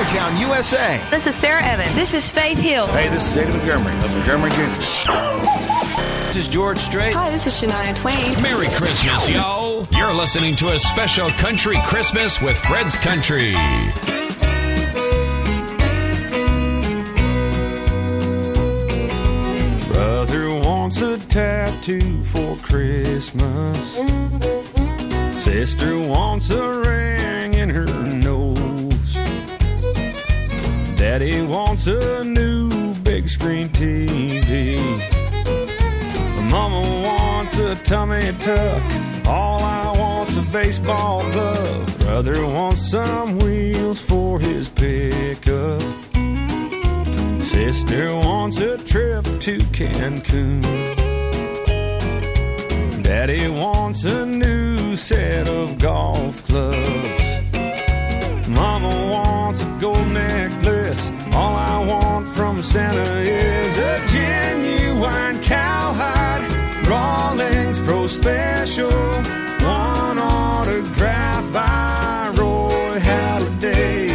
Georgetown, USA. This is Sara Evans. This is Faith Hill. Hey, this is David Montgomery of Montgomery Gentry. This is George Strait. Hi, this is Shania Twain. Merry Christmas, y'all. You're listening to a special country Christmas with Fred's Country. Brother wants a tattoo for Christmas. Sister wants a ring in her Daddy wants a new big screen TV. Mama wants a tummy tuck. All I want's a baseball glove. Brother wants some wheels for his pickup. Sister wants a trip to Cancun. Daddy wants a new set of golf clubs. Mama wants a gold necklace. All I want from Santa is a genuine cowhide Rawlings Pro Special. One autograph by Roy Halladay.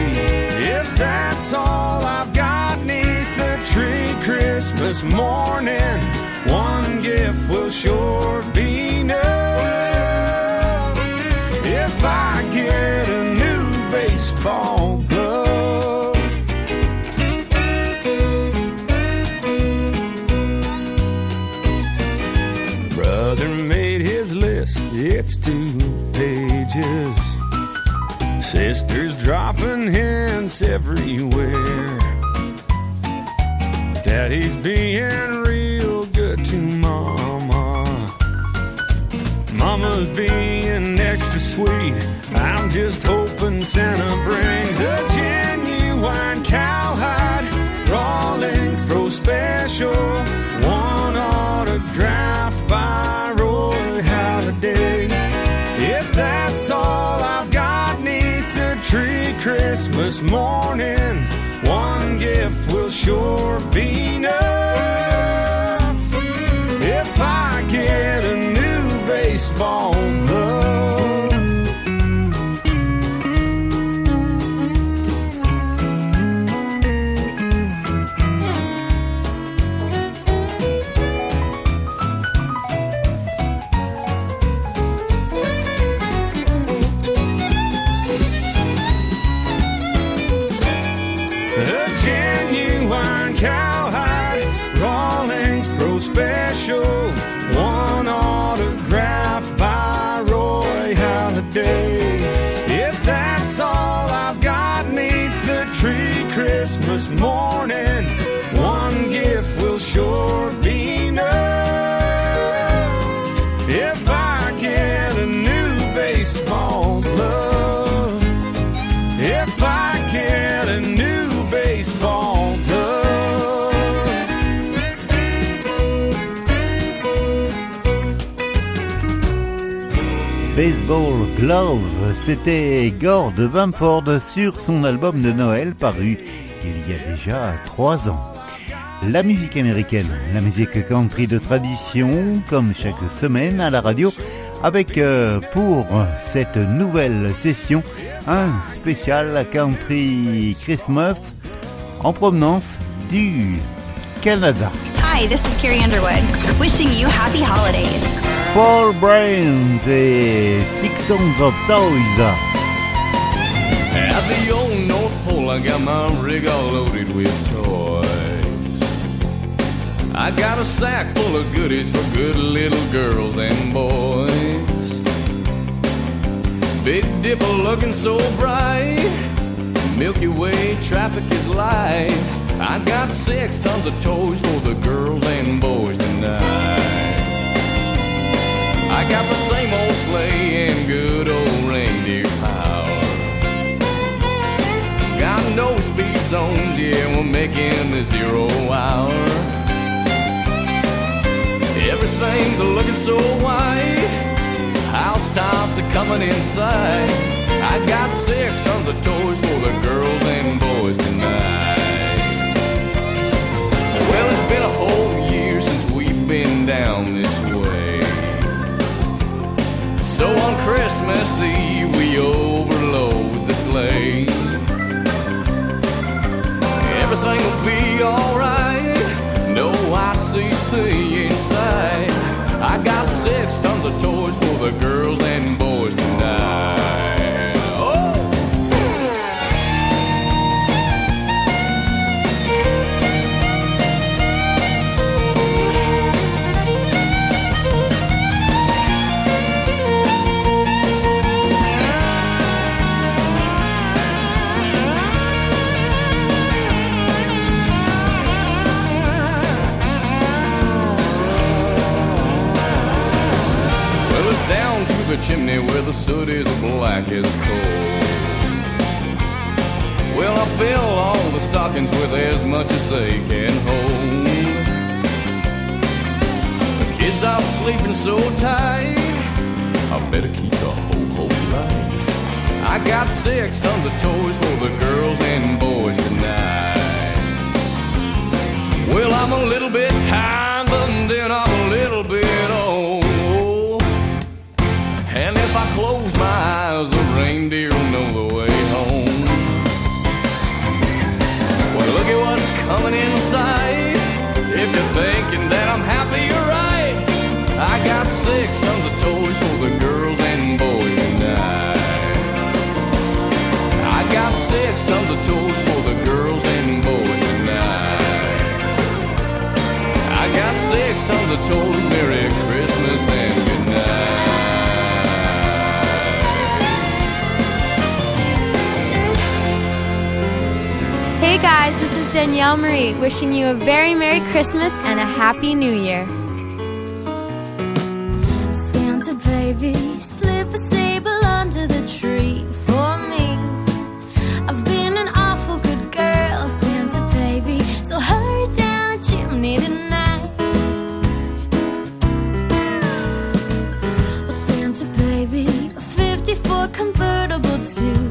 If that's all I've got neath the tree Christmas morning, one gift will sure be enough. Dropping hints everywhere. Daddy's being real good to Mama. Mama's being extra sweet. I'm just hoping Santa brings a genuine cowhide Rawlings Pro Special. Christmas morning, one gift will sure be enough. Glove, c'était Gore de Bamford sur son album de Noël paru il y a déjà trois ans. La musique américaine, la musique country de tradition, comme chaque semaine à la radio, avec euh, pour cette nouvelle session un spécial country Christmas en provenance du Canada. Hi, this is Carrie Underwood, wishing you happy holidays. Paul Brandt et Six Tons of Toys. At the old North Pole, I got my rig all loaded with toys. I got a sack full of goodies for good little girls and boys. Big Dipper looking so bright. Milky Way traffic is light. I got six tons of toys for the girls and boys tonight. Got the same old sleigh and good old reindeer power. Got no speed zones, yeah, we're making the zero hour. Everything's looking so white. Housetops are coming inside. I got six tons of toys for the girls and boys tonight. Well, it's been a whole year since we've been down this way. So on Christmas Eve, we overload the sleigh. Everything will be alright. No ICC in sight. I got six tons of toys for the girls and boys tonight. Christmas and a Happy New Year. Santa baby, slip a sable under the tree for me. I've been an awful good girl, Santa baby, so hurry down the chimney tonight. Well, Santa baby, a 54 convertible too.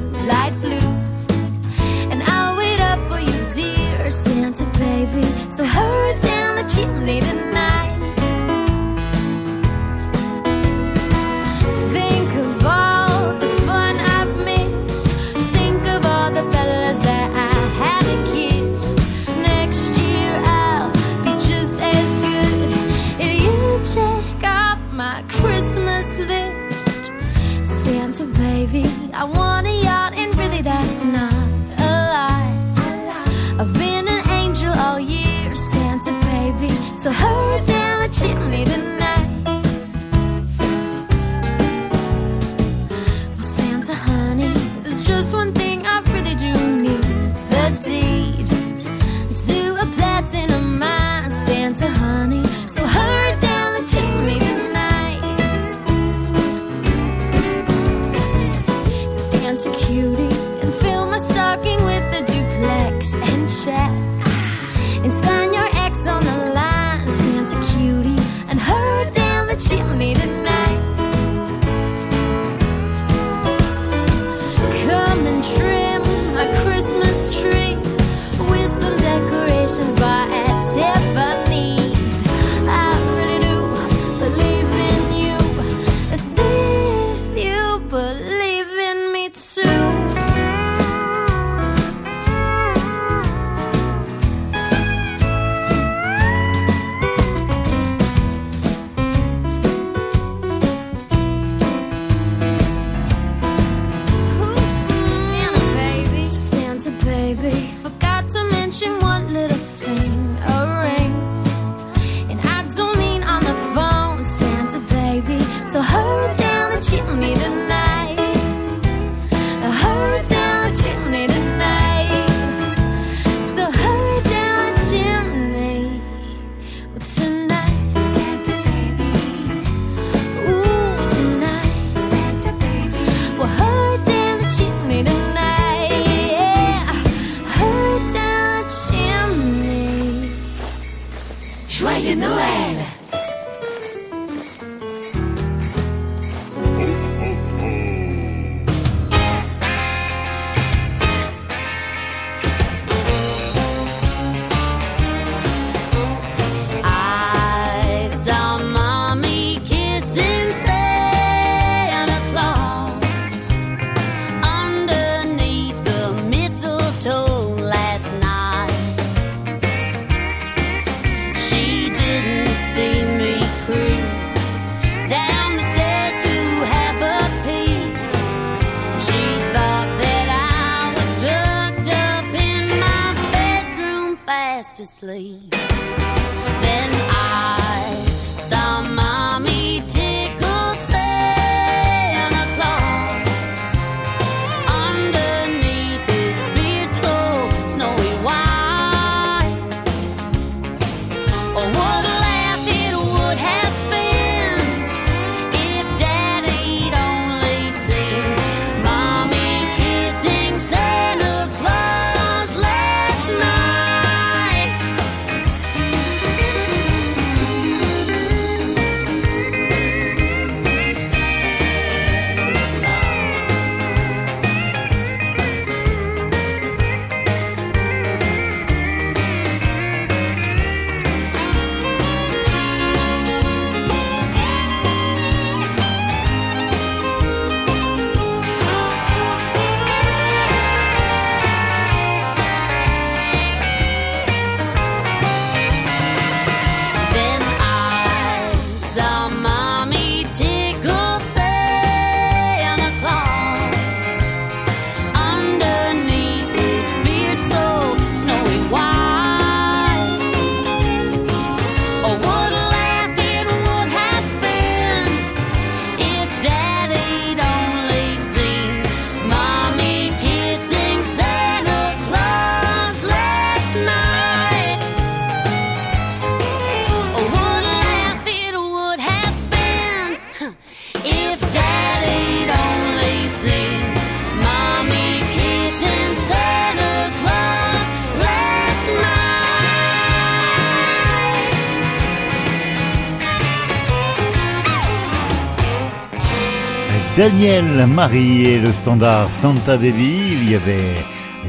Daniel Marie et le standard Santa Baby, il y avait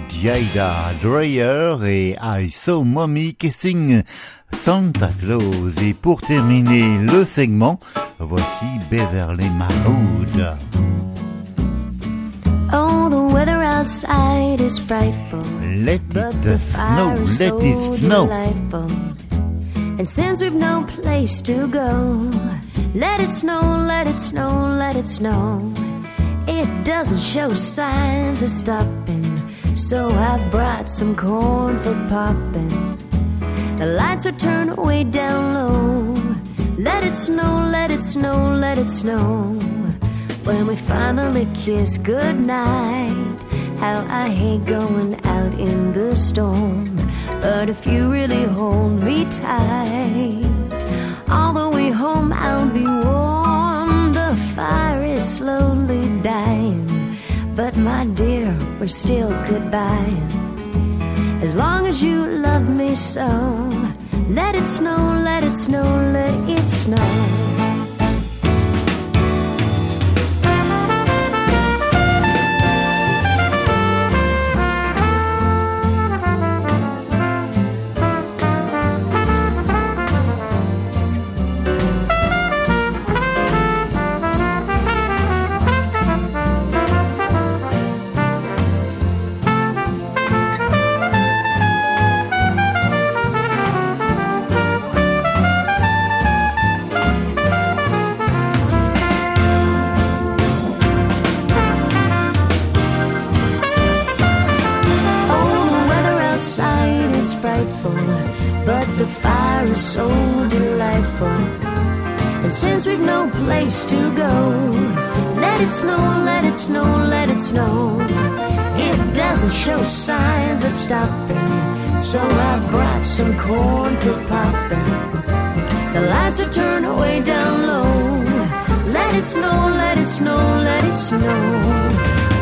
Jaida Dreyer et I Saw Mommy Kissing Santa Claus. Et pour terminer le segment, voici Beverly Mahmood. Oh, the weather outside is frightful. Let it the snow, let it snow. delightful. And since we've no place to go, let it snow, let it snow, let it snow. It doesn't show signs of stopping, so I brought some corn for popping. The lights are turned way down low. Let it snow, let it snow, let it snow. When we finally kiss goodnight, how I hate going out in the storm. But if you really hold me tight, all the home I'll be warm. The fire is slowly dying, but my dear, we're still goodbye. As long as you love me so, let it snow, let it snow, let it snow. Place to go, let it snow, let it snow, let it snow. It doesn't show signs of stopping, so I brought some corn for popping. The lights are turned way down low. Let it snow, let it snow, let it snow.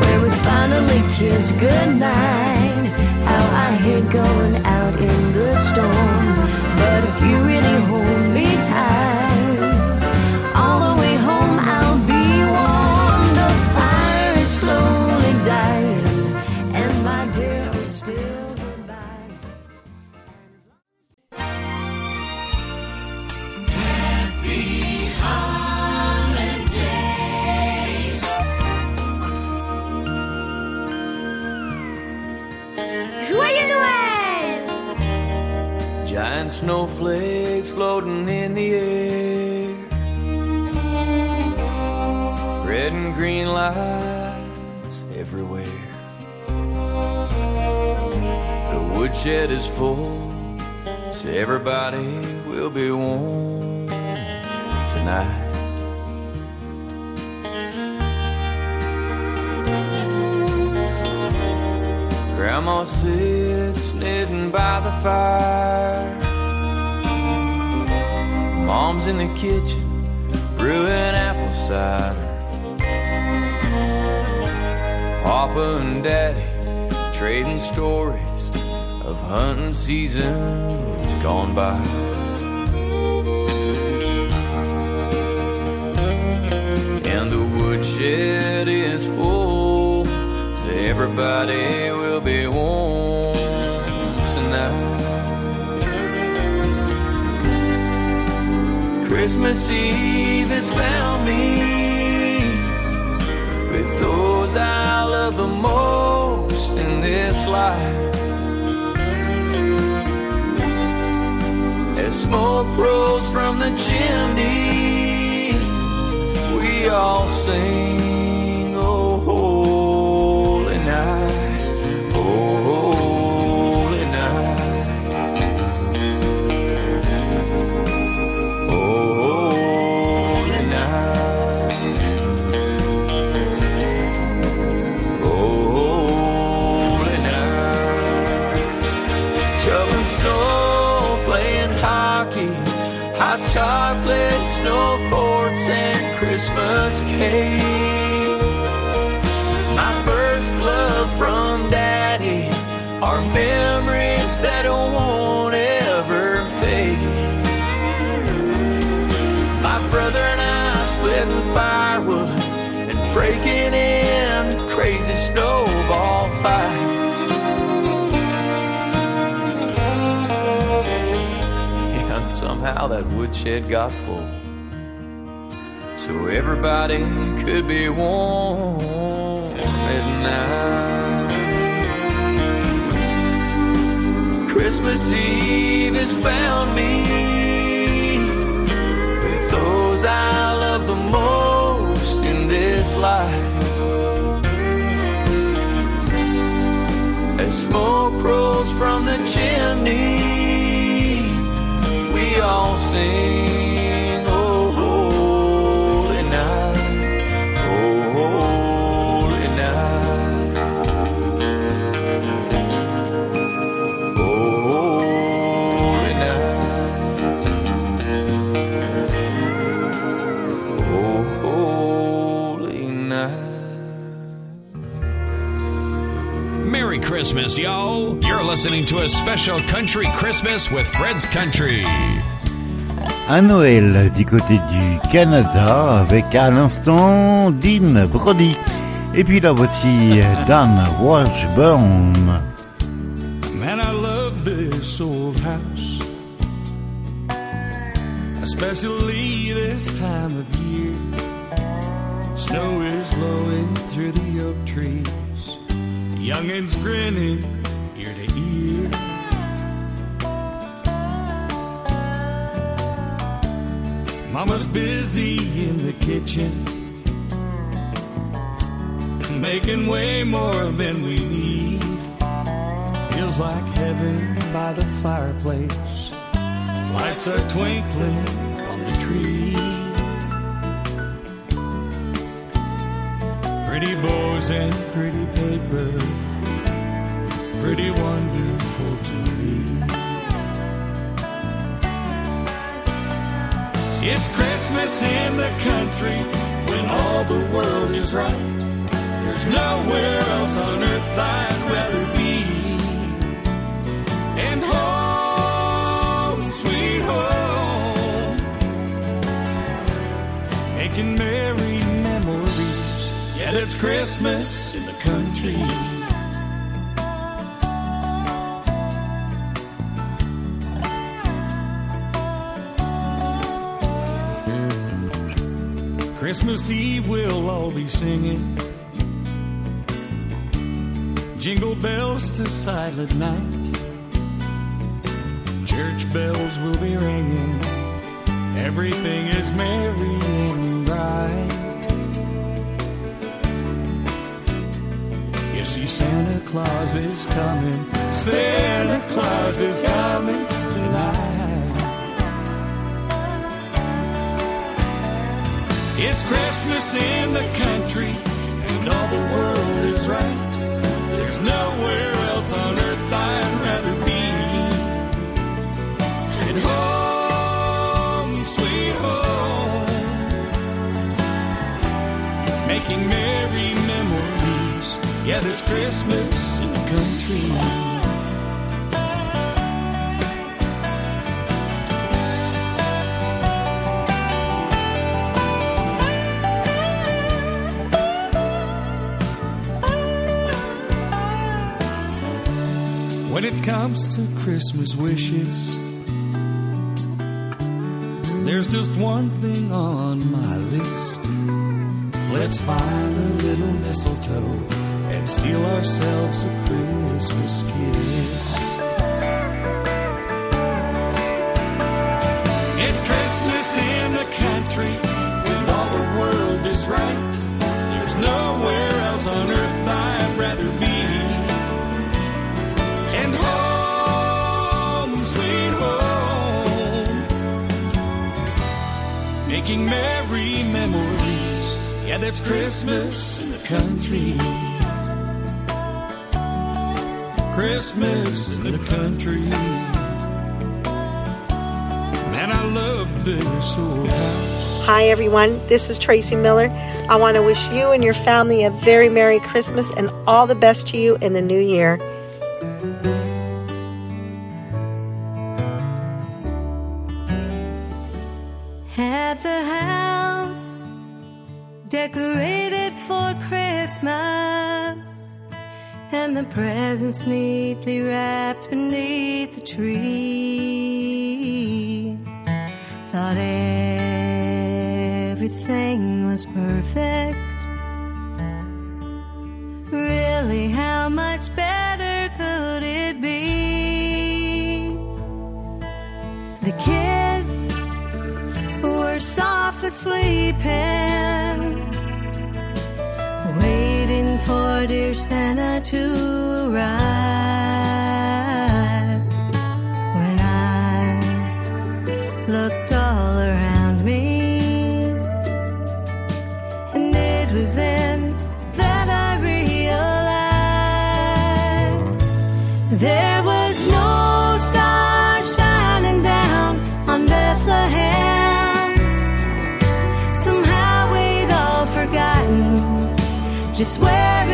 Where we finally kiss goodnight. How I hate going out in the storm. But if you really hold me tight, snowflakes floating in the air. Red and green lights everywhere. The woodshed is full So everybody will be warm tonight. Grandma sits knitting by the fire. Mom's in the kitchen brewing apple cider. Papa and Daddy trading stories of hunting seasons gone by. And the woodshed is full, so everybody will be warm Christmas Eve has found me with those I love the most in this life. As smoke rolls from the chimney, we all sing, My first from Daddy memories that won't ever fade. My brother and I splitting firewood and breaking into crazy snowball fights. And somehow that woodshed got full. Everybody could be warm at night. Christmas Eve has found me with those I love the most in this life. As smoke rolls from the chimney, we all sing, Christmas, y'all! You're listening to a special country Christmas with Fred's Country. Un Noël du côté du Canada avec à l'instant Dean Brody. Et puis là voici Dan Washburn. Man, I love this old house, especially this time of year. Snow is blowing through the oak trees, youngins grinning ear to ear. Mama's busy in the kitchen, making way more than we need. Feels like heaven by the fireplace. Lights are twinkling on the tree. Pretty bows and pretty paper. Pretty wonderful to me. It's Christmas in the country when all the world is right. There's nowhere else on earth I'd rather be. And home, it's Christmas in the country. Christmas Eve we'll all be singing jingle bells to silent night. Church bells will be ringing. Everything is merry and bright. Santa Claus is coming. Santa Claus is coming tonight. It's Christmas in the country, and all the world is right. There's nowhere else on earth I'd rather be. And home, sweet home, making merry. Yeah, there's Christmas in the country. When it comes to Christmas wishes, there's just one thing on my list. Let's find a little mistletoe and steal ourselves a Christmas kiss. It's Christmas in the country when all the world is right. There's nowhere else on earth I'd rather be. And home, sweet home, making merry memories. Yeah, that's Christmas in the country. Christmas in the country. Man, I love this old house. Hi, everyone. This is Tracy Millar. I want to wish you and your family a very Merry Christmas and all the best to you in the new year. The presents just where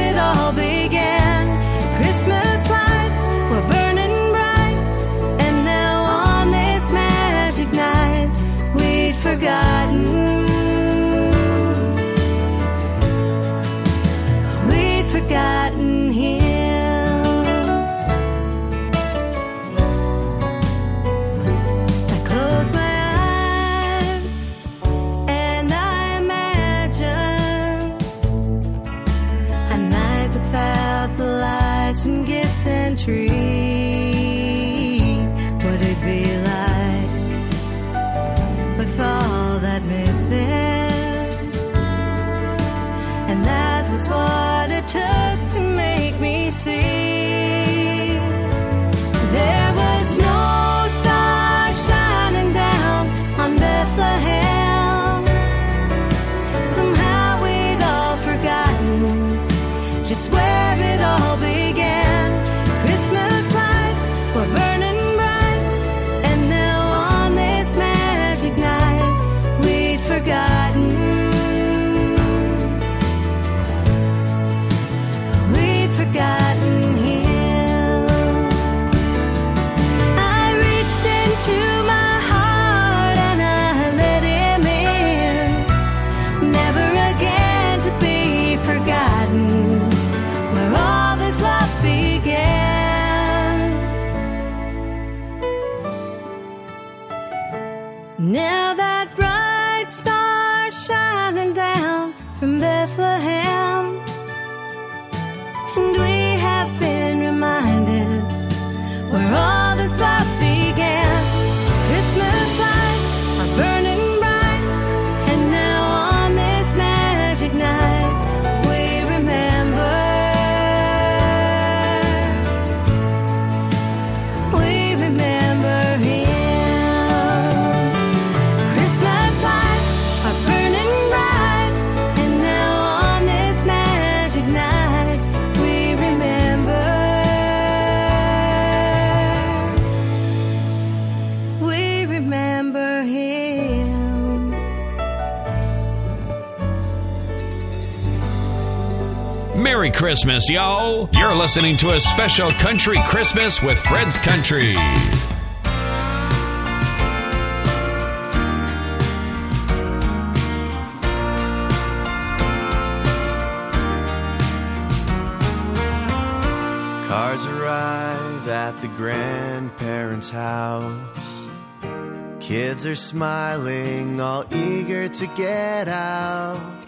the Christmas, yo! You're listening to a special Country Christmas with Fred's Country. Cars arrive at the grandparents' house. Kids are smiling, all eager to get out.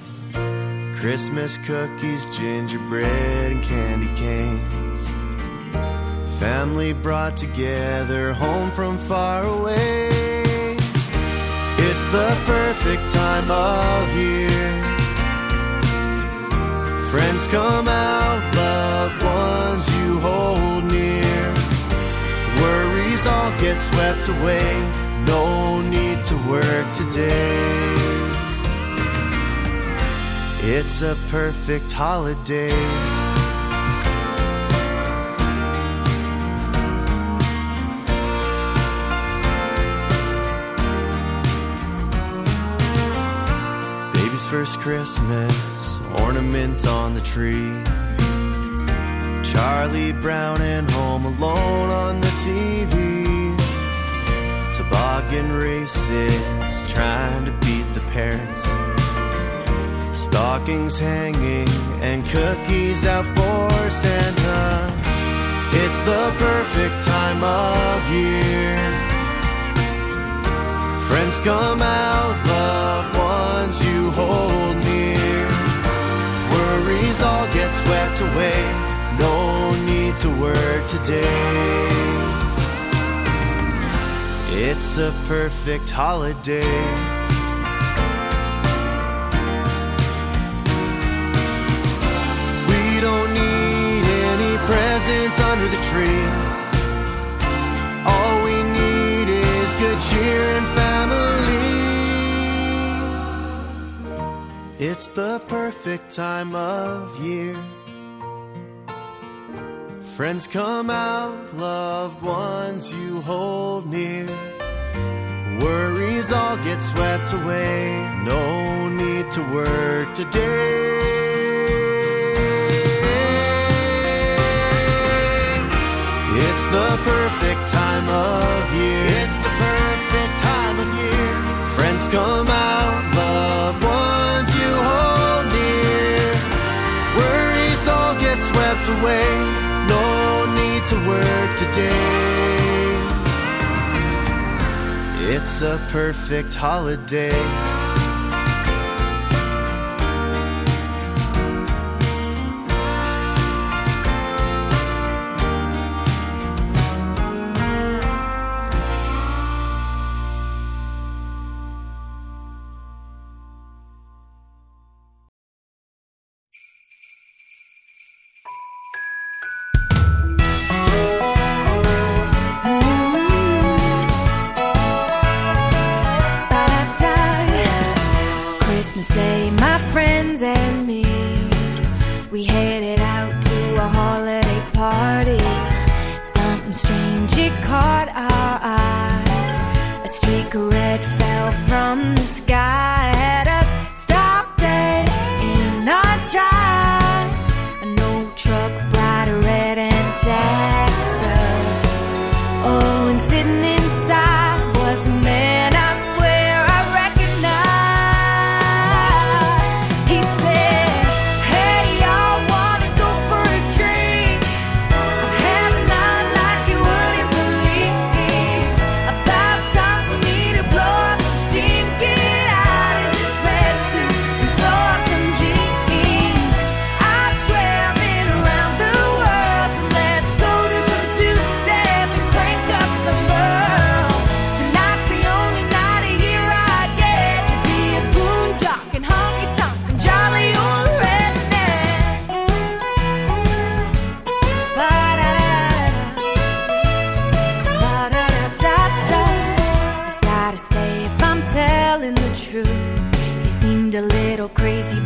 Christmas cookies, gingerbread, and candy canes. Family brought together, home from far away. It's the perfect time of year. Friends come out, loved ones you hold near. Worries all get swept away, no need to work today. It's a perfect holiday. Baby's first Christmas, ornament on the tree. Charlie Brown and Home Alone on the TV. Toboggan races, trying to beat the parents. Stockings hanging and cookies out for Santa. It's the perfect time of year. Friends come out, loved ones you hold near. Worries all get swept away, no need to work today. It's a perfect holiday. Under the tree. All we need is good cheer and family. It's the perfect time of year. Friends come out, loved ones you hold near. Worries all get swept away, no need to work today. It's the perfect time of year. It's the perfect time of year. Friends come out, loved ones you hold near. Worries all get swept away, no need to work today. It's a perfect holiday. Crazy,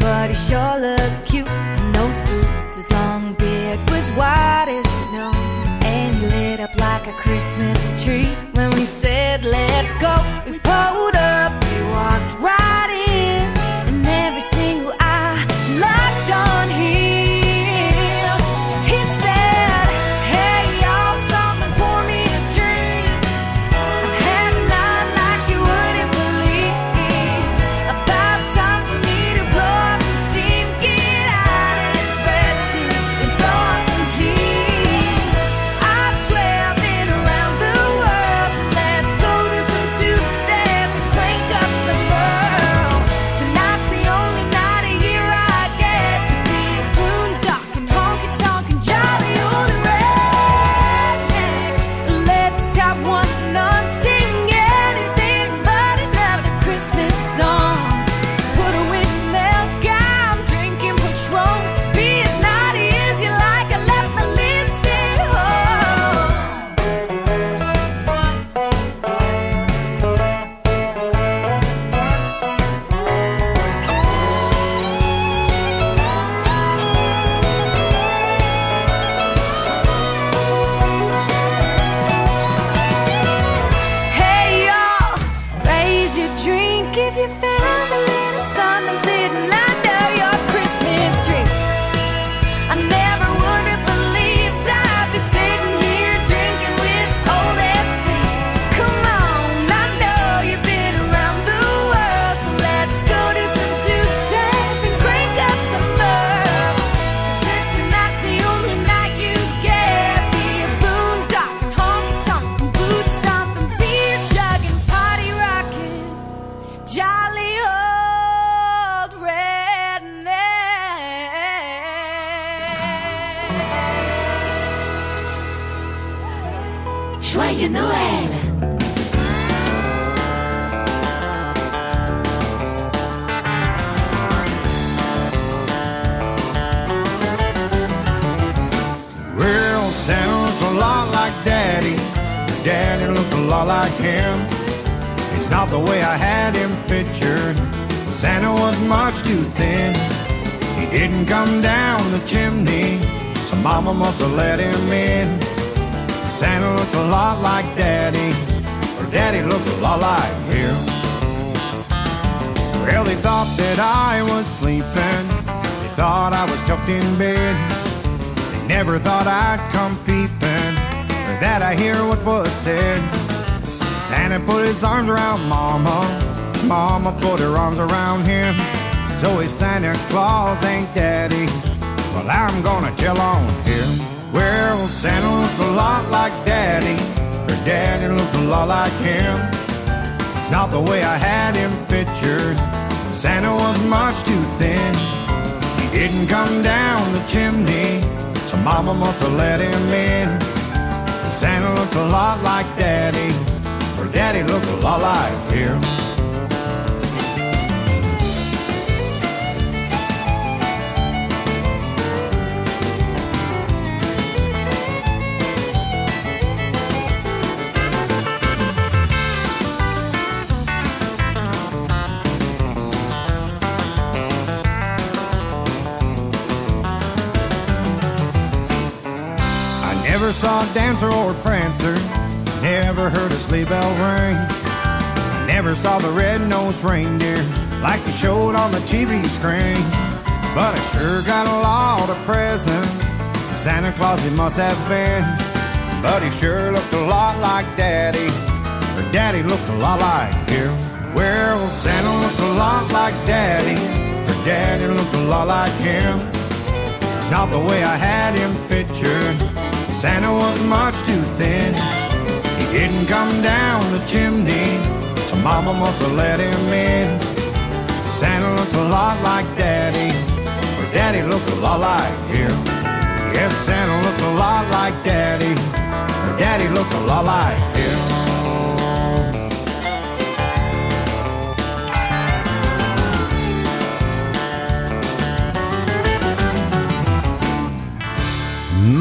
looked a lot like. I never saw a dancer or a never heard a sleigh bell ring. I never saw the red-nosed reindeer like they showed on the TV screen. But I sure got a lot of presents. Santa Claus he must have been. But he sure looked a lot like Daddy. Or Daddy looked a lot like him. Well, Santa looked a lot like Daddy. Or Daddy looked a lot like him. Not the way I had him pictured. Santa was much too thin. He didn't come down the chimney, so Mama must have let him in. Santa looked a lot like Daddy, or Daddy looked a lot like him. Yes, Santa looked a lot like Daddy, or Daddy looked a lot like him.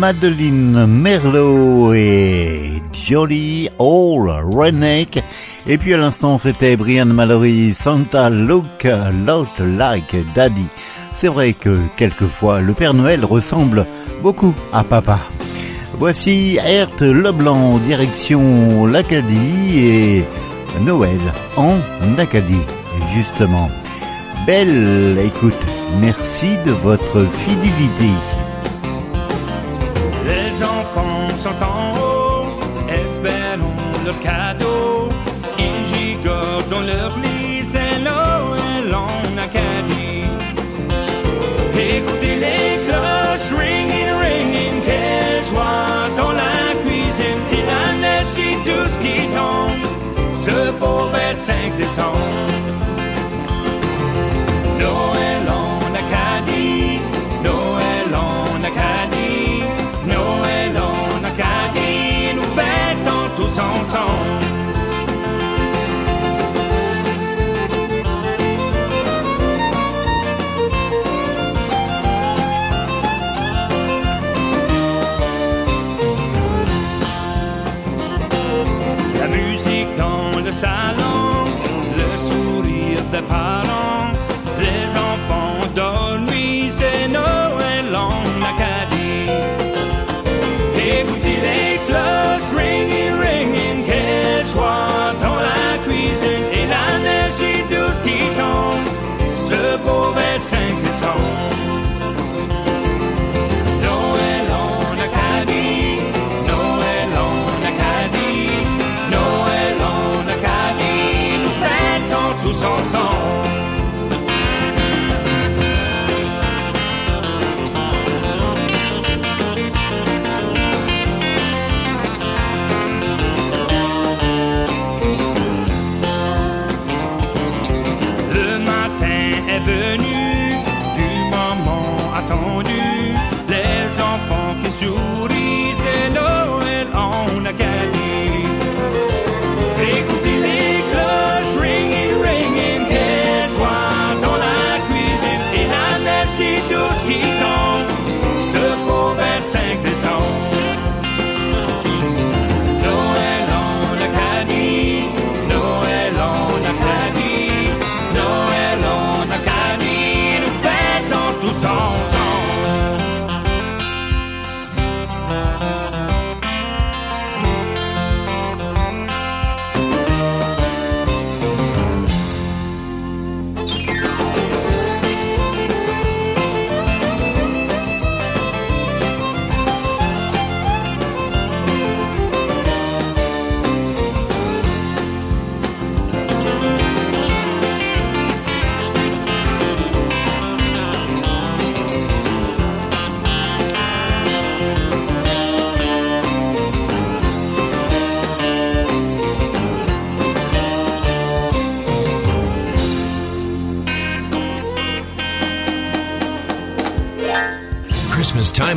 Madeline Merlo et Jolly Old Redneck. Et puis à l'instant, c'était Brian Mallory, Santa Look Lot Like Daddy. C'est vrai que quelquefois, le Père Noël ressemble beaucoup à papa. Voici Ert Leblanc, direction l'Acadie et Noël en Acadie, justement. Belle écoute, merci de votre fidélité. Les enfants sont en haut, espérons leur cadeau. Ils gigotent dans leur lit, c'est Noël en Acadie. Écoutez les cloches, ringing, ringing, quelle joie dans la cuisine. Neige sur tout ce qui tombe, ce beau 25 décembre. bienvenue.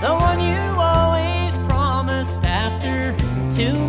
the one you always promised after two.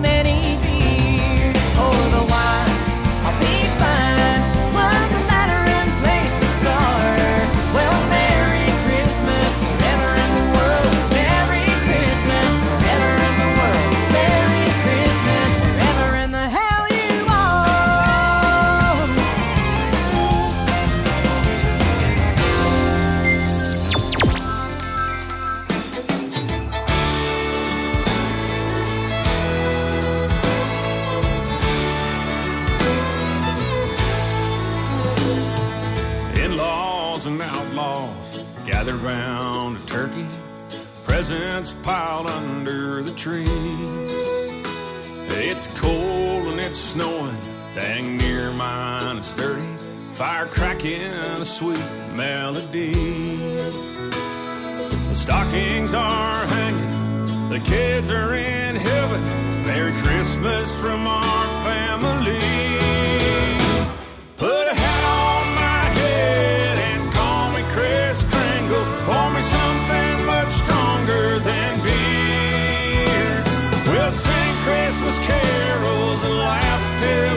tree. It's cold and it's snowing, dang near minus 30. Fire cracking a sweet melody. The stockings are hanging, the kids are in heaven. Merry Christmas from our family. Christmas carols and laughed till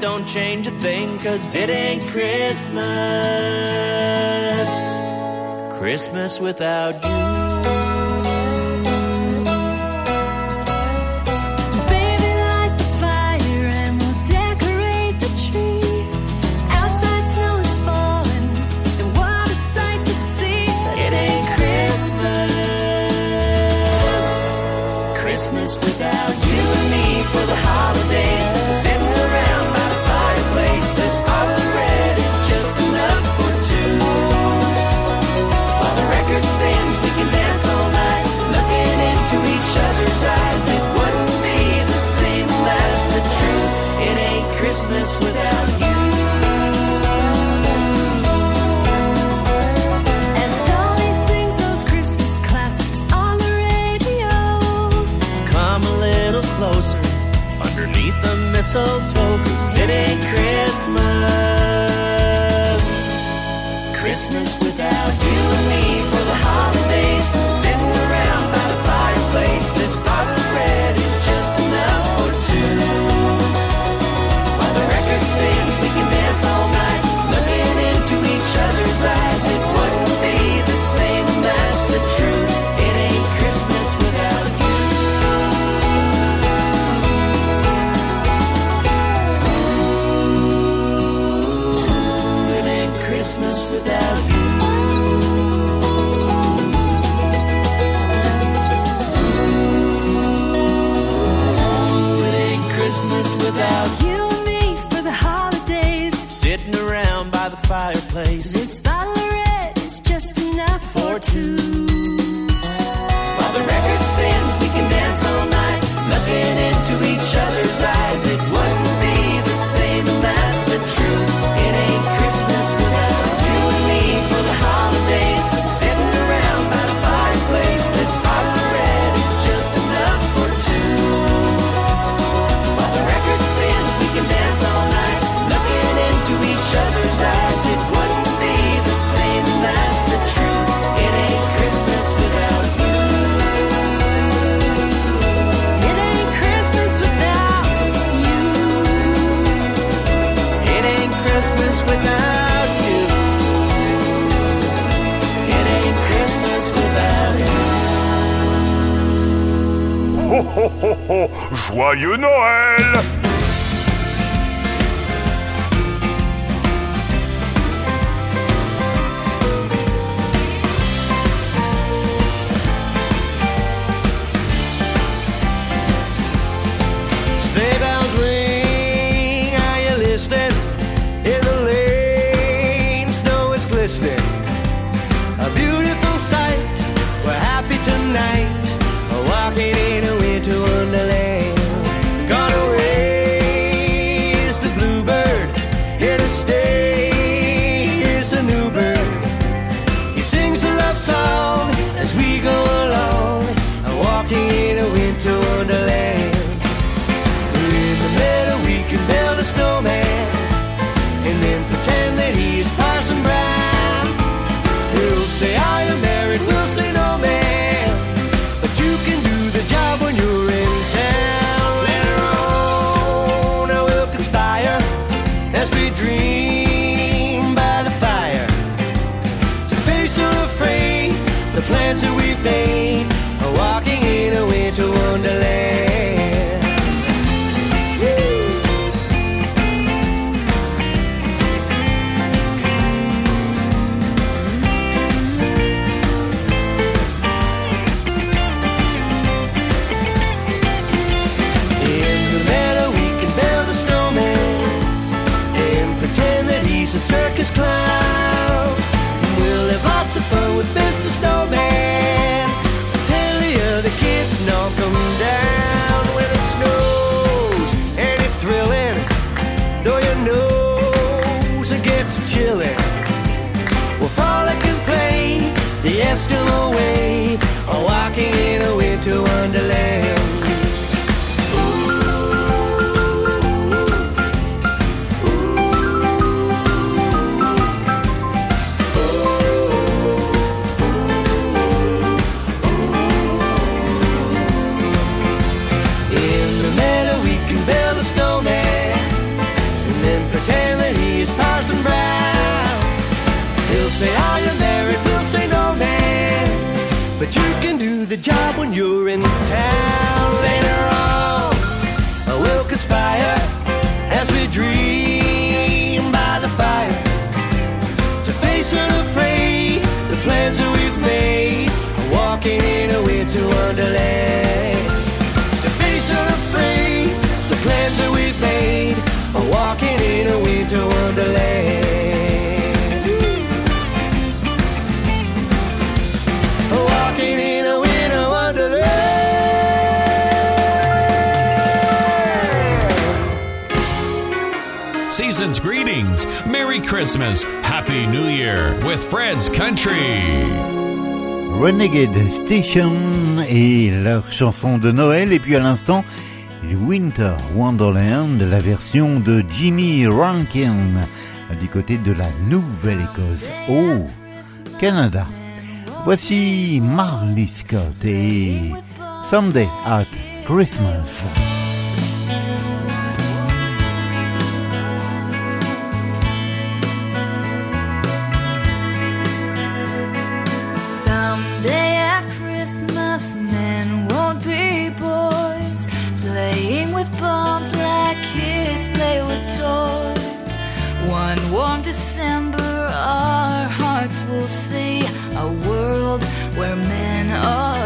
don't change a thing, cause it ain't Christmas. Christmas without you. Oh, oh, joyeux Noël Christmas, Happy New Year with Fred's Country. Renegade Station et leur chanson de Noël et puis à l'instant Winter Wonderland, la version de Jimmy Rankin du côté de la Nouvelle-Écosse au Canada. Voici Marley Scott et Sunday at Christmas. men or oh,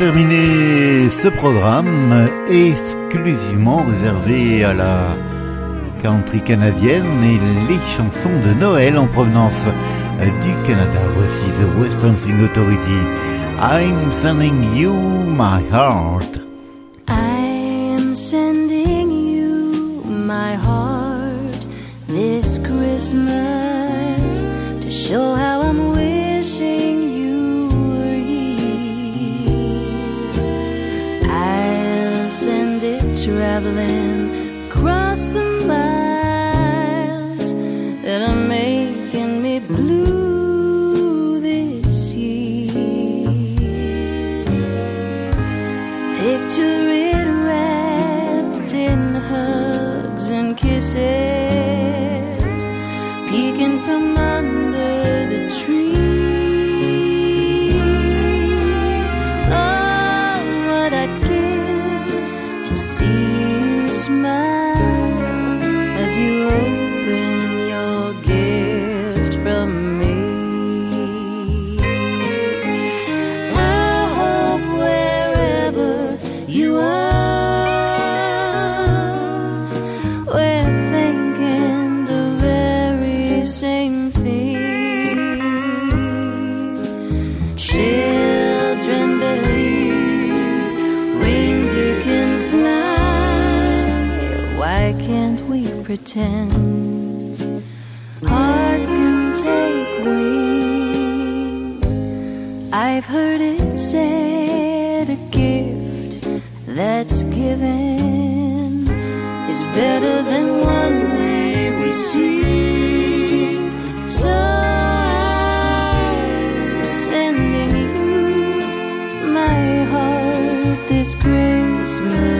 terminer ce programme exclusivement réservé à la country canadienne et les chansons de Noël en provenance du Canada. Voici The Western Sing Authority. I'm sending you my heart. I'm sending you my heart this Christmas to show how I'm wishing. traveling across the mile. living is better than one way we see. So I'm sending you my heart this Christmas.